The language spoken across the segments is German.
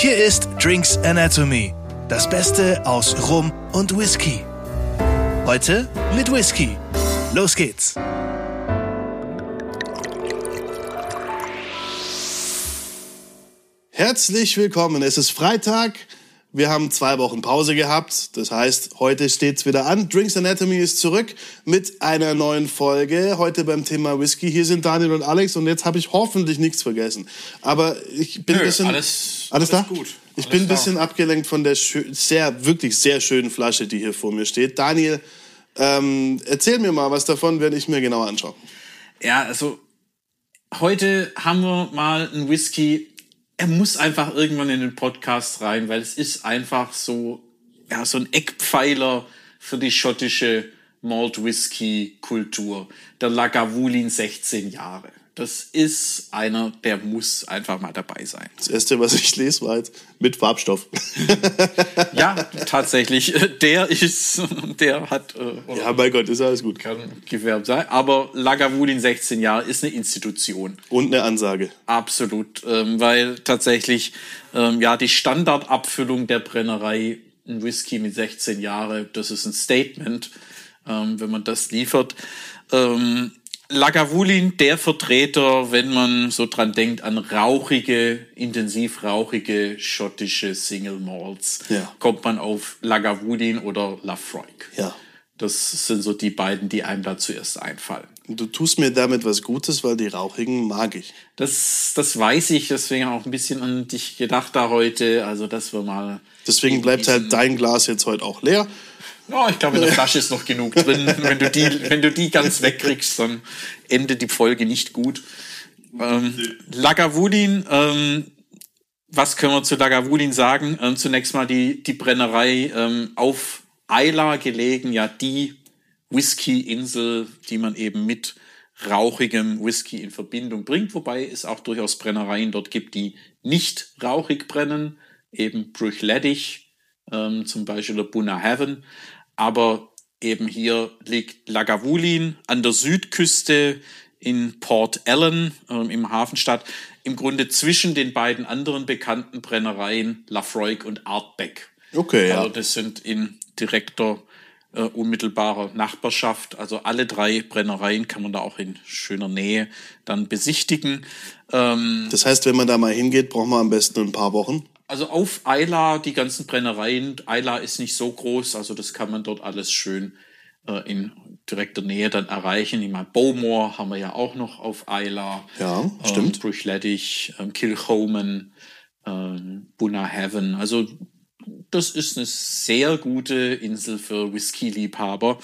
Hier ist Drinks Anatomy, das Beste aus Rum und Whisky. Heute mit Whisky. Los geht's. Herzlich willkommen. Es ist Freitag. Wir haben zwei Wochen Pause gehabt. Das heißt, heute steht's wieder an. Drinks Anatomy ist zurück mit einer neuen Folge. Heute beim Thema Whisky. Hier sind Daniel und Alex und jetzt habe ich hoffentlich nichts vergessen. Aber ich bin Nö, ein bisschen alles- alles, alles da? gut. Ich Alles bin ein da. bisschen abgelenkt von der sehr wirklich sehr schönen Flasche, die hier vor mir steht. Daniel, ähm, erzähl mir mal was davon, werde ich mir genauer anschauen. Ja, also heute haben wir mal einen Whisky. Er muss einfach irgendwann in den Podcast rein, weil es ist einfach so, ja, so ein Eckpfeiler für die schottische Malt Whisky Kultur. Der Lagavulin 16 Jahre. Das ist einer, der muss einfach mal dabei sein. Das erste, was ich lese, war jetzt mit Farbstoff. Ja, tatsächlich. Der ist, der hat, äh, ja, mein Gott, ist alles gut. kann gewährt sein. Aber Lagavulin 16 Jahre ist eine Institution. Und eine Ansage. Absolut, ähm, weil tatsächlich ähm, ja die Standardabfüllung der Brennerei ein Whisky mit 16 Jahre, das ist ein Statement, ähm, wenn man das liefert. Ähm, Lagavulin, der Vertreter, wenn man so dran denkt, an rauchige, intensiv rauchige schottische Single Malts, Ja. kommt man auf Lagavulin oder Lafroig. Ja. Das sind so die beiden, die einem da zuerst einfallen. Du tust mir damit was Gutes, weil die Rauchigen mag ich. Das, das weiß ich, deswegen auch ein bisschen an dich gedacht da heute. Also, dass wir mal. Deswegen bleibt halt dein Glas jetzt heute auch leer. Ja, ich glaube, in der Flasche ist noch genug drin. wenn, du die, wenn du die ganz wegkriegst, dann endet die Folge nicht gut. Ähm, Lagavulin, ähm, was können wir zu Lagavulin sagen? Ähm, zunächst mal die, die Brennerei ähm, auf Ayla gelegen, ja, die Whisky-Insel, die man eben mit rauchigem Whisky in Verbindung bringt, wobei es auch durchaus Brennereien dort gibt, die nicht rauchig brennen, eben Bruchleddich, ähm, zum Beispiel der Buna Heaven, aber eben hier liegt Lagavulin an der Südküste in Port Ellen ähm, im Hafenstadt, im Grunde zwischen den beiden anderen bekannten Brennereien Lafroig und Artbeck. Okay, ja. Also das sind in direkter, äh, unmittelbarer Nachbarschaft. Also alle drei Brennereien kann man da auch in schöner Nähe dann besichtigen. Ähm, Das heißt, wenn man da mal hingeht, braucht man am besten ein paar Wochen. Also auf Eila, die ganzen Brennereien, Eila ist nicht so groß, also das kann man dort alles schön äh, in direkter Nähe dann erreichen. Ich meine, Bowmore haben wir ja auch noch auf Eila. Ja, stimmt. Ähm, Bruchleddich, ähm, Kilchoman, ähm, Buna Heaven. Also das ist eine sehr gute Insel für Whisky-Liebhaber.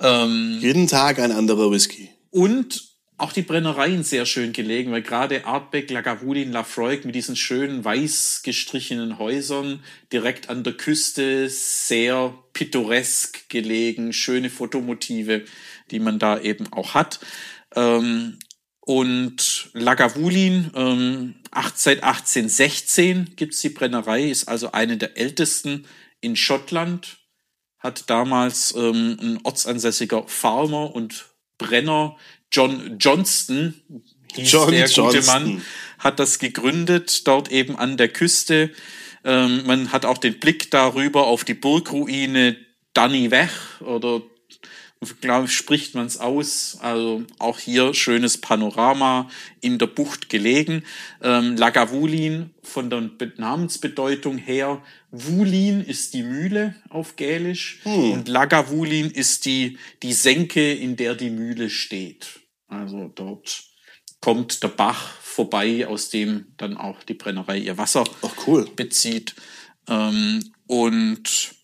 Ähm, Jeden Tag ein anderer Whisky. und auch die Brennereien sehr schön gelegen, weil gerade Artbeck, Lagavulin, Lafroig mit diesen schönen weiß gestrichenen Häusern direkt an der Küste sehr pittoresk gelegen, schöne Fotomotive, die man da eben auch hat. Ähm, und Lagavulin, ähm, seit 1816 gibt's die Brennerei, ist also eine der ältesten in Schottland, hat damals ähm, ein ortsansässiger Farmer und Brenner John Johnston, hieß John der gute Johnston. Mann, hat das gegründet, dort eben an der Küste. Ähm, man hat auch den Blick darüber auf die Burgruine Dannywech oder glaube spricht man es aus. Also auch hier schönes Panorama in der Bucht gelegen. Ähm, Lagavulin von der Be Namensbedeutung her. Wulin ist die Mühle auf Gälisch und Lagavulin ist die, die Senke, in der die Mühle steht. Also dort kommt der Bach vorbei, aus dem dann auch die Brennerei ihr Wasser cool. bezieht. Ähm, und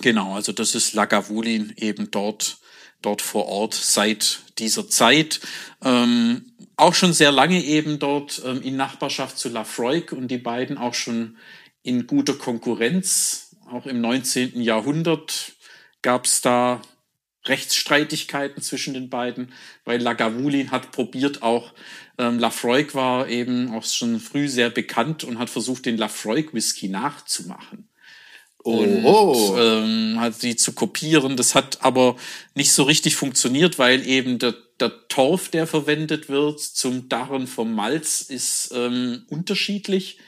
genau, also das ist Lagavulin eben dort, dort vor Ort seit dieser Zeit. Ähm, auch schon sehr lange eben dort ähm, in Nachbarschaft zu Lafroig und die beiden auch schon in guter Konkurrenz. Auch im 19. Jahrhundert gab es da Rechtsstreitigkeiten zwischen den beiden, weil Lagavulin hat probiert auch, ähm, Lafroig war eben auch schon früh sehr bekannt und hat versucht, den Lafroig Whisky nachzumachen. Und ähm, hat sie zu kopieren. Das hat aber nicht so richtig funktioniert, weil eben der, der Torf, der verwendet wird zum Darren vom Malz, ist ähm, unterschiedlich.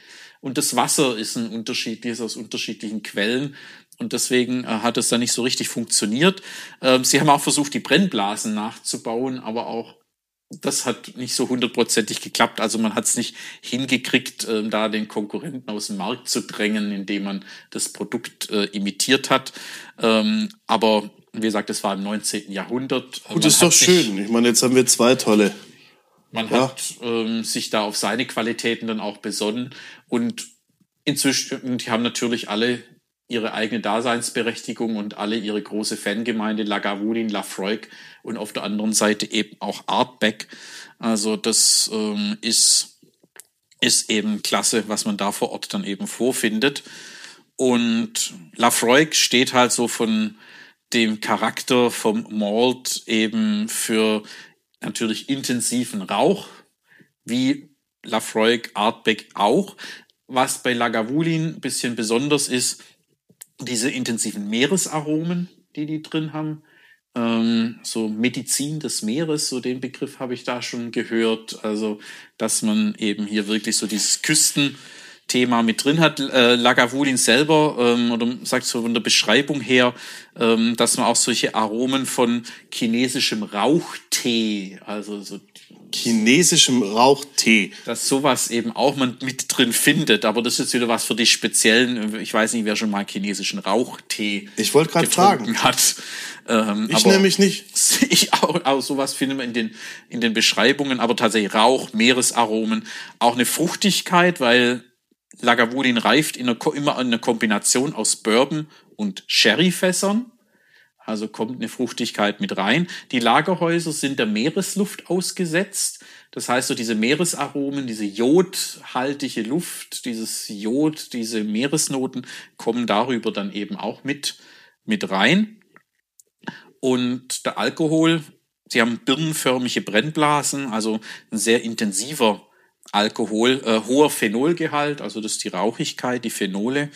Und das Wasser ist ein unterschiedliches aus unterschiedlichen Quellen. Und deswegen äh, hat es dann nicht so richtig funktioniert. Ähm, sie haben auch versucht, die Brennblasen nachzubauen, aber auch das hat nicht so hundertprozentig geklappt. Also man hat es nicht hingekriegt, äh, da den Konkurrenten aus dem Markt zu drängen, indem man das Produkt äh, imitiert hat. Ähm, aber wie gesagt, es war im 19. Jahrhundert. Gut, man ist doch schön. Ich meine, jetzt haben wir zwei tolle. Man ja. hat ähm, sich da auf seine Qualitäten dann auch besonnen und inzwischen, die haben natürlich alle ihre eigene Daseinsberechtigung und alle ihre große Fangemeinde, Lagavulin, Lafroig und auf der anderen Seite eben auch Artback. Also das ähm, ist, ist eben klasse, was man da vor Ort dann eben vorfindet. Und Lafroig steht halt so von dem Charakter vom Malt eben für natürlich intensiven Rauch, wie Lafroig, Artbeck auch. Was bei Lagavulin ein bisschen besonders ist, diese intensiven Meeresaromen, die die drin haben. Ähm, so Medizin des Meeres, so den Begriff habe ich da schon gehört. Also, dass man eben hier wirklich so dieses Küstenthema mit drin hat. Äh, Lagavulin selber, ähm, oder sagt so von der Beschreibung her, ähm, dass man auch solche Aromen von chinesischem Rauchtee, also so chinesischem Rauchtee. Dass sowas eben auch man mit drin findet, aber das ist wieder was für die speziellen, ich weiß nicht, wer schon mal chinesischen Rauchtee Ich wollte gerade fragen. hat. Ähm, ich nämlich nicht. Ich auch, auch sowas finde man in den, in den Beschreibungen, aber tatsächlich Rauch, Meeresaromen, auch eine Fruchtigkeit, weil Lagavulin reift in einer, immer in einer Kombination aus Bourbon und Sherryfässern. Also kommt eine Fruchtigkeit mit rein. Die Lagerhäuser sind der Meeresluft ausgesetzt. Das heißt, so diese Meeresaromen, diese jodhaltige Luft, dieses Jod, diese Meeresnoten kommen darüber dann eben auch mit, mit rein. Und der Alkohol, sie haben birnenförmige Brennblasen, also ein sehr intensiver Alkohol, äh, hoher Phenolgehalt, also das ist die Rauchigkeit, die Phenole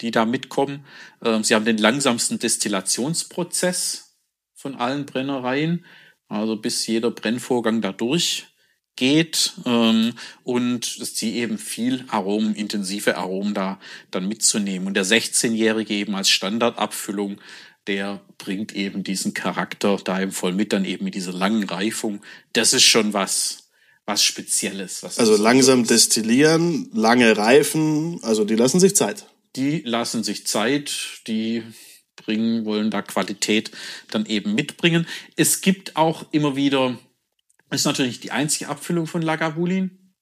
die da mitkommen. Ähm, sie haben den langsamsten Destillationsprozess von allen Brennereien, also bis jeder Brennvorgang da durchgeht ähm, und sie eben viel Aromen, intensive Aromen da dann mitzunehmen. Und der 16-Jährige eben als Standardabfüllung, der bringt eben diesen Charakter da eben voll mit, dann eben mit dieser langen Reifung. Das ist schon was, was Spezielles. Was also langsam destillieren, lange reifen, also die lassen sich Zeit die lassen sich Zeit, die bringen, wollen da Qualität dann eben mitbringen. Es gibt auch immer wieder, ist natürlich die einzige Abfüllung von Lagavulin,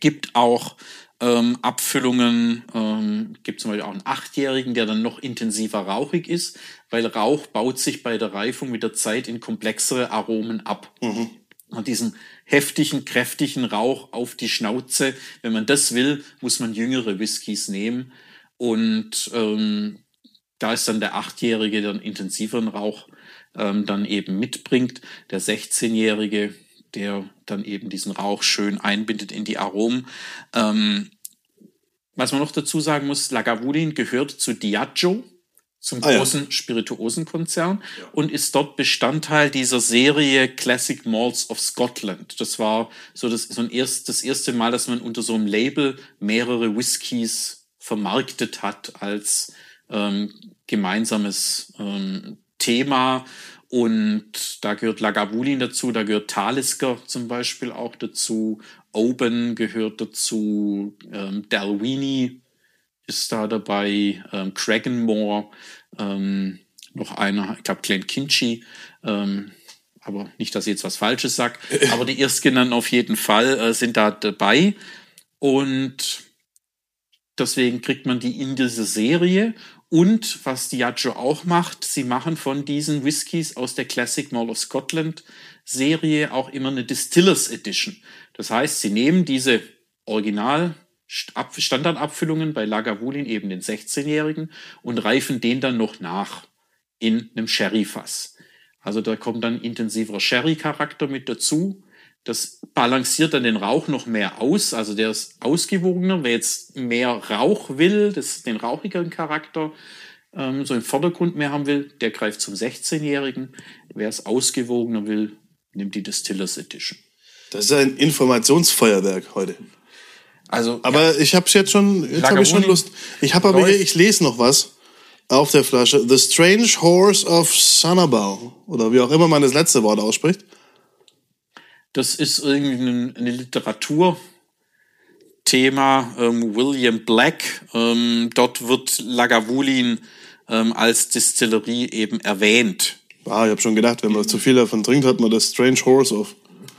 gibt auch ähm, Abfüllungen, ähm, gibt zum Beispiel auch einen Achtjährigen, der dann noch intensiver rauchig ist, weil Rauch baut sich bei der Reifung mit der Zeit in komplexere Aromen ab. Mhm. Und diesen heftigen, kräftigen Rauch auf die Schnauze, wenn man das will, muss man jüngere Whiskys nehmen. Und ähm, da ist dann der Achtjährige, der einen intensiveren Rauch ähm, dann eben mitbringt. Der 16-Jährige, der dann eben diesen Rauch schön einbindet in die Aromen. Ähm, was man noch dazu sagen muss, Lagavulin gehört zu Diageo, zum ah, großen ja. Spirituosenkonzern ja. und ist dort Bestandteil dieser Serie Classic Malls of Scotland. Das war so das, so ein erst, das erste Mal, dass man unter so einem Label mehrere Whiskys vermarktet hat als ähm, gemeinsames ähm, Thema. Und da gehört Lagavulin dazu, da gehört Talisker zum Beispiel auch dazu, Oben gehört dazu, ähm, Dalwini ist da dabei, ähm, Craigenmore, ähm, noch einer, ich glaube Glen Kinchy, ähm, aber nicht, dass ich jetzt was Falsches sag, aber die Erstgenannten auf jeden Fall äh, sind da dabei. Und Deswegen kriegt man die in diese Serie. Und was Diageo auch macht, sie machen von diesen Whiskys aus der Classic Mall of Scotland Serie auch immer eine Distillers Edition. Das heißt, sie nehmen diese Original Standardabfüllungen bei Lagavulin, eben den 16-Jährigen, und reifen den dann noch nach in einem Sherry-Fass. Also da kommt dann intensiverer Sherry-Charakter mit dazu. Das balanciert dann den Rauch noch mehr aus, also der ist ausgewogener. Wer jetzt mehr Rauch will, das, den rauchigeren Charakter ähm, so im Vordergrund mehr haben will, der greift zum 16-Jährigen. Wer es ausgewogener will, nimmt die Distillers Edition. Das ist ein Informationsfeuerwerk heute. Also, Aber ich habe jetzt schon, jetzt habe ich schon Lust. Ich habe aber hier, ich lese noch was auf der Flasche. The Strange Horse of Sanabal. Oder wie auch immer man das letzte Wort ausspricht. Das ist irgendwie ein- eine Literaturthema. Ähm, William Black. Ähm, dort wird Lagavulin ähm, als Distillerie eben erwähnt. Ah, ich habe schon gedacht, wenn man zu viel davon trinkt, hat man das Strange Horse auf.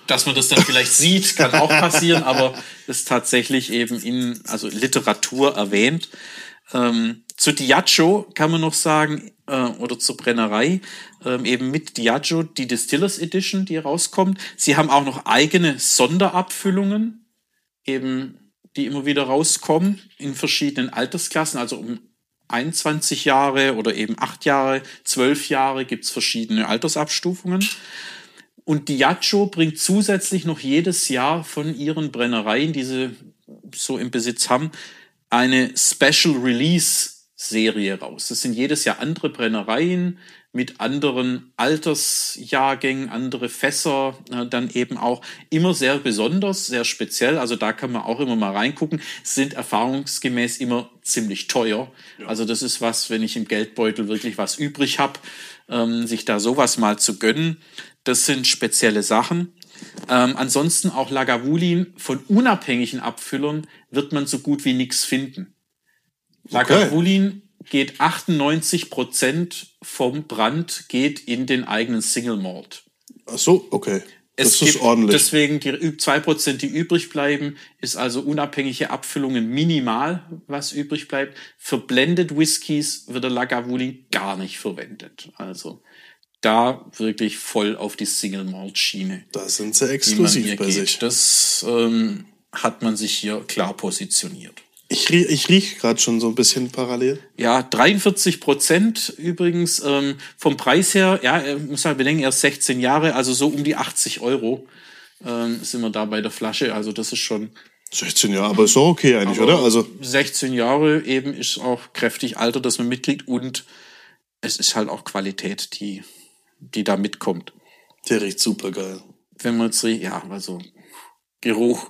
Dass man das dann vielleicht sieht, kann auch passieren, aber ist tatsächlich eben in also Literatur erwähnt. Ähm, zu Diageo kann man noch sagen, äh, oder zur Brennerei, ähm, eben mit Diageo die Distillers Edition, die rauskommt. Sie haben auch noch eigene Sonderabfüllungen, eben die immer wieder rauskommen in verschiedenen Altersklassen, also um 21 Jahre oder eben 8 Jahre, 12 Jahre gibt's verschiedene Altersabstufungen. Und Diageo bringt zusätzlich noch jedes Jahr von ihren Brennereien, die sie so im Besitz haben, eine Special Release Serie raus. Das sind jedes Jahr andere Brennereien mit anderen Altersjahrgängen, andere Fässer, äh, dann eben auch immer sehr besonders, sehr speziell. Also da kann man auch immer mal reingucken. Sind erfahrungsgemäß immer ziemlich teuer. Also das ist was, wenn ich im Geldbeutel wirklich was übrig habe, ähm, sich da sowas mal zu gönnen. Das sind spezielle Sachen. Ähm, ansonsten auch Lagavulin von unabhängigen Abfüllern wird man so gut wie nichts finden. Lagavulin geht 98 Prozent vom Brand geht in den eigenen Single Malt. Ach so, okay. Das Es ist gibt ordentlich. deswegen die üb- 2%, die übrig bleiben, ist also unabhängige Abfüllungen minimal, was übrig bleibt. Für Blended Whiskys wird der Lagavulin gar nicht verwendet. Also da wirklich voll auf die Single Malt Schiene. da sind sie exklusiv bei geht. sich. Das ähm, hat man sich hier klar positioniert. Ich, rie- ich riech gerade schon so ein bisschen parallel. Ja, 43 Prozent übrigens ähm, vom Preis her, ja, äh, muss halt bedenken, erst 16 Jahre, also so um die 80 Euro ähm, sind wir da bei der Flasche. Also das ist schon 16 Jahre, aber ist doch okay eigentlich, oder? Also 16 Jahre eben ist auch kräftig Alter, das man mitkriegt und es ist halt auch Qualität, die, die da mitkommt. der riecht super geil. Wenn man jetzt, riecht, ja, also Geruch,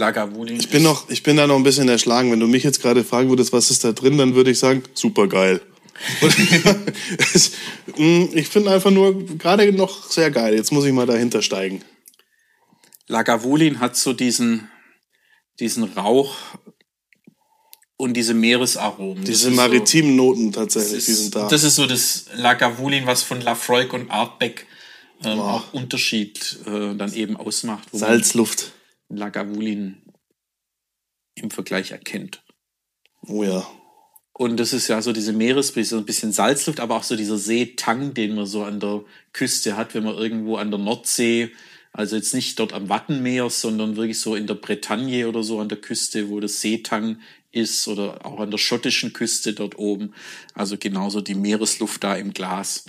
Lagavulin. Ich bin noch, ich bin da noch ein bisschen erschlagen. Wenn du mich jetzt gerade fragen würdest, was ist da drin, dann würde ich sagen, super geil. Mm, ich finde einfach nur gerade noch sehr geil. Jetzt muss ich mal dahinter steigen. Lagavulin hat so diesen, diesen Rauch und diese Meeresaromen. Diese ist maritimen Noten So, tatsächlich, das, die sind ist, da. das ist so das Lagavulin, was von Lafroig und Artbeck ähm, Wow. auch Unterschied äh, dann eben ausmacht, Salzluft. Lagavulin im Vergleich erkennt. Oh ja. Und das ist ja so diese Meeresbrise, so ein bisschen Salzluft, aber auch so dieser Seetang, den man so an der Küste hat, wenn man irgendwo an der Nordsee, also jetzt nicht dort am Wattenmeer, sondern wirklich so in der Bretagne oder so an der Küste, wo das Seetang ist oder auch an der schottischen Küste dort oben. Also genauso die Meeresluft da im Glas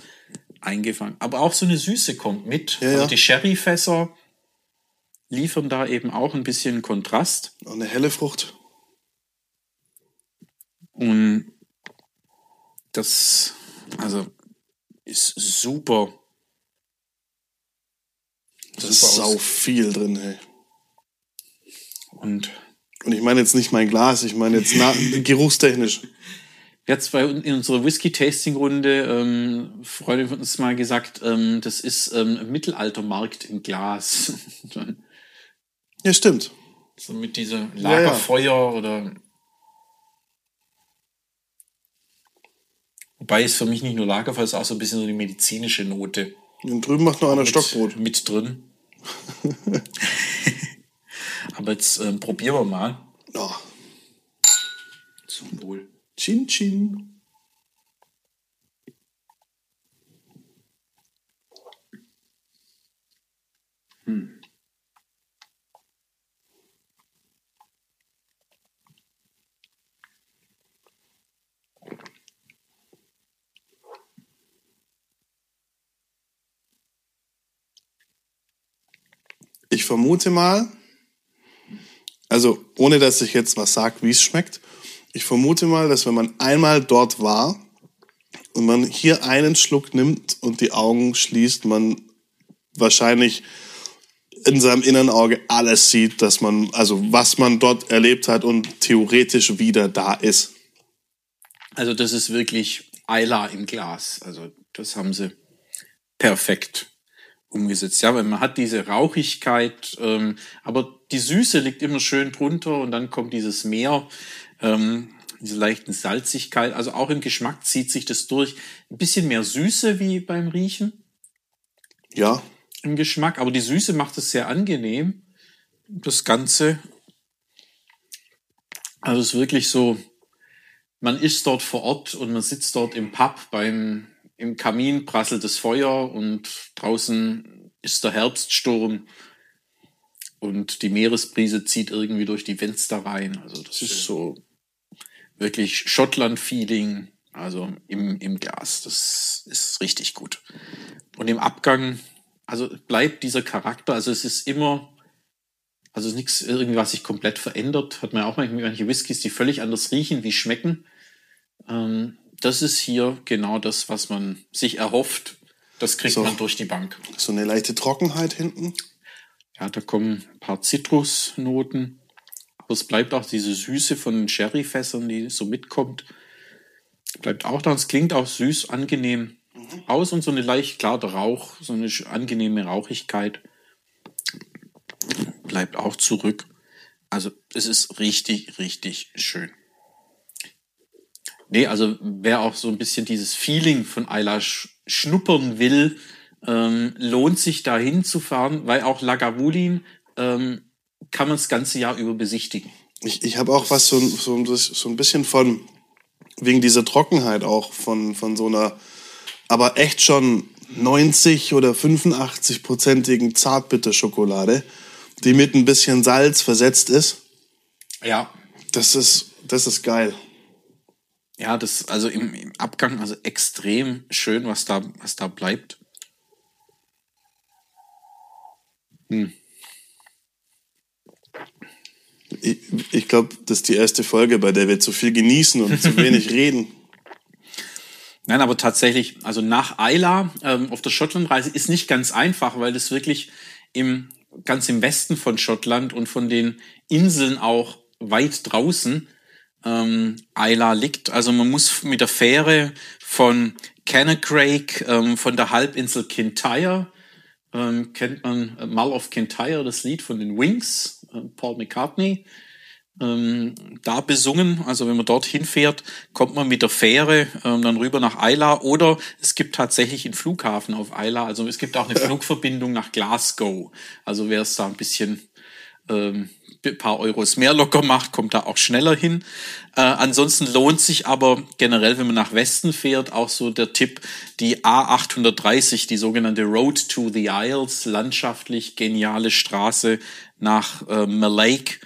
eingefangen. Aber auch so eine Süße kommt mit. Ja, also ja. die Sherryfässer liefern da eben auch ein bisschen Kontrast. Eine helle Frucht. Und das, also, ist super. Da ist Super sau viel drin, ey. Und Und ich meine jetzt nicht mein Glas, ich meine jetzt geruchstechnisch. jetzt bei uns in unserer Whisky-Tasting-Runde, ähm, Freunde von uns mal gesagt, ähm, das ist ähm, Mittelaltermarkt im Glas. Ja, stimmt. so mit dieser Ja, ja. Lagerfeuer oder. Wobei es für mich nicht nur Lagerfeuer ist, auch so ein bisschen so die medizinische Note. Und drüben macht noch einer mit, Stockbrot. mit drin. Aber jetzt ähm, probieren wir mal. Oh. Zum Wohl. Chin Chin. Ich vermute mal, also ohne dass ich jetzt was sage, wie es schmeckt, ich vermute mal, dass wenn man einmal dort war und man hier einen Schluck nimmt und die Augen schließt, man wahrscheinlich in seinem inneren Auge alles sieht, dass man, also was man dort erlebt hat und theoretisch wieder da ist. Also das ist wirklich Ayla im Glas. Also das haben sie perfekt umgesetzt. Ja, weil man hat diese Rauchigkeit, ähm, aber die Süße liegt immer schön drunter und dann kommt dieses Meer, ähm, diese leichten Salzigkeit. Also auch im Geschmack zieht sich das durch. Ein bisschen mehr Süße wie beim Riechen. Ja. Im Geschmack, aber die Süße macht es sehr angenehm. Das Ganze. Also es ist wirklich so, man ist dort vor Ort und man sitzt dort im Pub beim im Kamin prasselt das Feuer und draußen ist der Herbststurm und die Meeresbrise zieht irgendwie durch die Fenster rein. Also das ist so wirklich Schottland-Feeling, also im, im Glas. Das ist richtig gut. Und im Abgang, also bleibt dieser Charakter, also es ist immer, also es ist nichts irgendwie, was sich komplett verändert. Hat man auch manche Whiskys, die völlig anders riechen, wie schmecken. Ähm, das ist hier genau das, was man sich erhofft. Das kriegt so. man durch die Bank. So eine leichte Trockenheit hinten. Ja, da kommen ein paar Zitrusnoten. Aber es bleibt auch diese Süße von den Sherryfässern, die so mitkommt. Bleibt auch da. Es klingt auch süß, angenehm mhm. aus und so eine leicht, klar, der Rauch, so eine angenehme Rauchigkeit bleibt auch zurück. Also es ist richtig, richtig schön. Nee, also wer auch so ein bisschen dieses Feeling von Ayla schnuppern will, ähm, lohnt sich da hinzufahren, weil auch Lagavulin ähm, kann man das ganze Jahr über besichtigen. Ich, ich habe auch was so, so, so ein bisschen von, wegen dieser Trockenheit auch, von, von so einer, aber echt schon 90 oder 85-prozentigen Zartbitterschokolade, die mit ein bisschen Salz versetzt ist. Ja. Das ist, das ist geil. Ja, das, also im, im Abgang, also extrem schön, was da, was da bleibt. Hm. Ich, ich glaube, das ist die erste Folge, bei der wir zu viel genießen und zu wenig reden. Nein, aber tatsächlich, also nach Ayla ähm, auf der Schottlandreise ist nicht ganz einfach, weil das wirklich im ganz im Westen von Schottland und von den Inseln auch weit draußen ähm, Isla liegt. Also man muss mit der Fähre von Canacraig, ähm, von der Halbinsel Kintyre, ähm, kennt man äh, Mull of Kintyre, das Lied von den Wings, äh, Paul McCartney, ähm, da besungen. Also wenn man dort hinfährt, kommt man mit der Fähre ähm, dann rüber nach Isla oder es gibt tatsächlich einen Flughafen auf Isla. Also es gibt auch eine Flugverbindung nach Glasgow. Also wer es da ein bisschen ähm, paar Euros mehr locker macht, kommt da auch schneller hin. Äh, ansonsten lohnt sich aber generell, wenn man nach Westen fährt, auch so der Tipp, die A830, die sogenannte Road to the Isles, landschaftlich geniale Straße nach äh, Malake.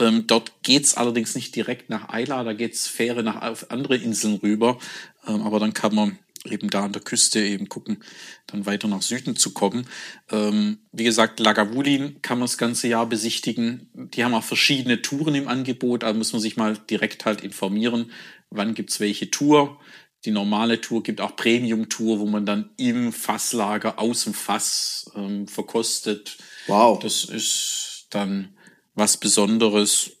Ähm, dort geht's allerdings nicht direkt nach Isla, da geht's Fähre nach auf andere Inseln rüber. Ähm, aber dann kann man eben da an der Küste eben gucken, dann weiter nach Süden zu kommen. Ähm, wie gesagt, Lagavulin kann man das ganze Jahr besichtigen. Die haben auch verschiedene Touren im Angebot, da muss man sich mal direkt halt informieren, wann gibt's welche Tour. Die normale Tour gibt auch Premium-Tour, wo man dann im Fasslager aus dem Fass ähm, verkostet. Wow. Das ist dann was Besonderes.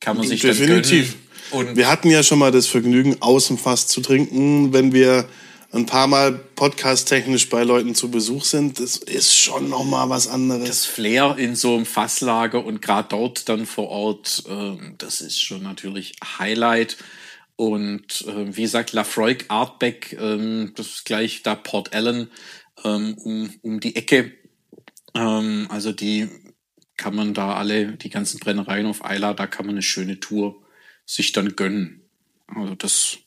Kann man sich Definitiv. dann gönnen. Und wir hatten ja schon mal das Vergnügen, aus dem Fass zu trinken, wenn wir ein paar Mal podcast-technisch bei Leuten zu Besuch sind. Das ist schon noch mal was anderes. Das Flair in so einem Fasslager und gerade dort dann vor Ort, äh, das ist schon natürlich Highlight. Und äh, wie gesagt, Lafroig Artbeck, äh, das ist gleich da Port Allen ähm, um, um die Ecke. Ähm, also die kann man da alle, die ganzen Brennereien auf Eila, da kann man eine schöne Tour sich dann gönnen. Also das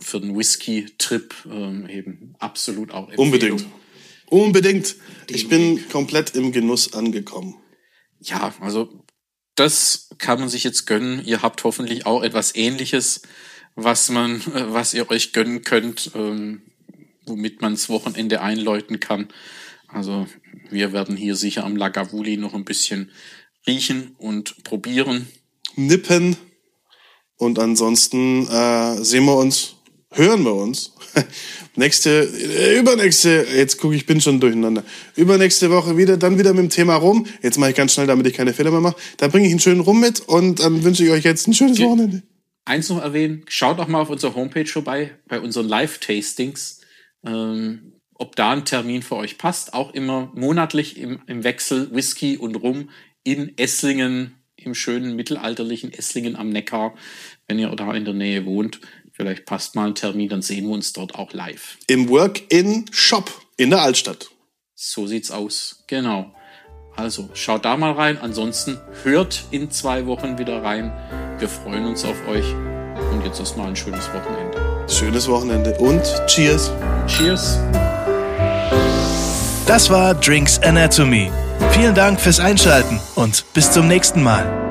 für den Whisky-Trip ähm, eben absolut auch Empfehlung. Unbedingt. Unbedingt. Ich bin komplett im Genuss angekommen. Ja, also das kann man sich jetzt gönnen. Ihr habt hoffentlich auch etwas Ähnliches, was man, äh, was ihr euch gönnen könnt, ähm, womit man das Wochenende einläuten kann. Also wir werden hier sicher am Lagavuli noch ein bisschen riechen und probieren. Nippen. Und ansonsten äh, sehen wir uns hören wir uns nächste, äh, übernächste, jetzt gucke ich, bin schon durcheinander. Übernächste Woche wieder, dann wieder mit dem Thema Rum. Jetzt mache ich ganz schnell, damit ich keine Fehler mehr mache. Dann bringe ich einen schönen Rum mit und dann wünsche ich euch jetzt ein schönes Wochenende. Eins noch erwähnen, schaut auch mal auf unserer Homepage vorbei, bei unseren Live-Tastings, ähm, ob da ein Termin für euch passt. Auch immer monatlich im, im Wechsel Whisky und Rum in Esslingen, im schönen mittelalterlichen Esslingen am Neckar, wenn ihr da in der Nähe wohnt. Vielleicht passt mal ein Termin, dann sehen wir uns dort auch live. Im Work-in-Shop in der Altstadt. So sieht's aus. Genau. Also schaut da mal rein. Ansonsten hört in zwei Wochen wieder rein. Wir freuen uns auf euch. Und jetzt erstmal ein schönes Wochenende. Schönes Wochenende und Cheers. Cheers. Das war Drinks Anatomy. Vielen Dank fürs Einschalten und bis zum nächsten Mal.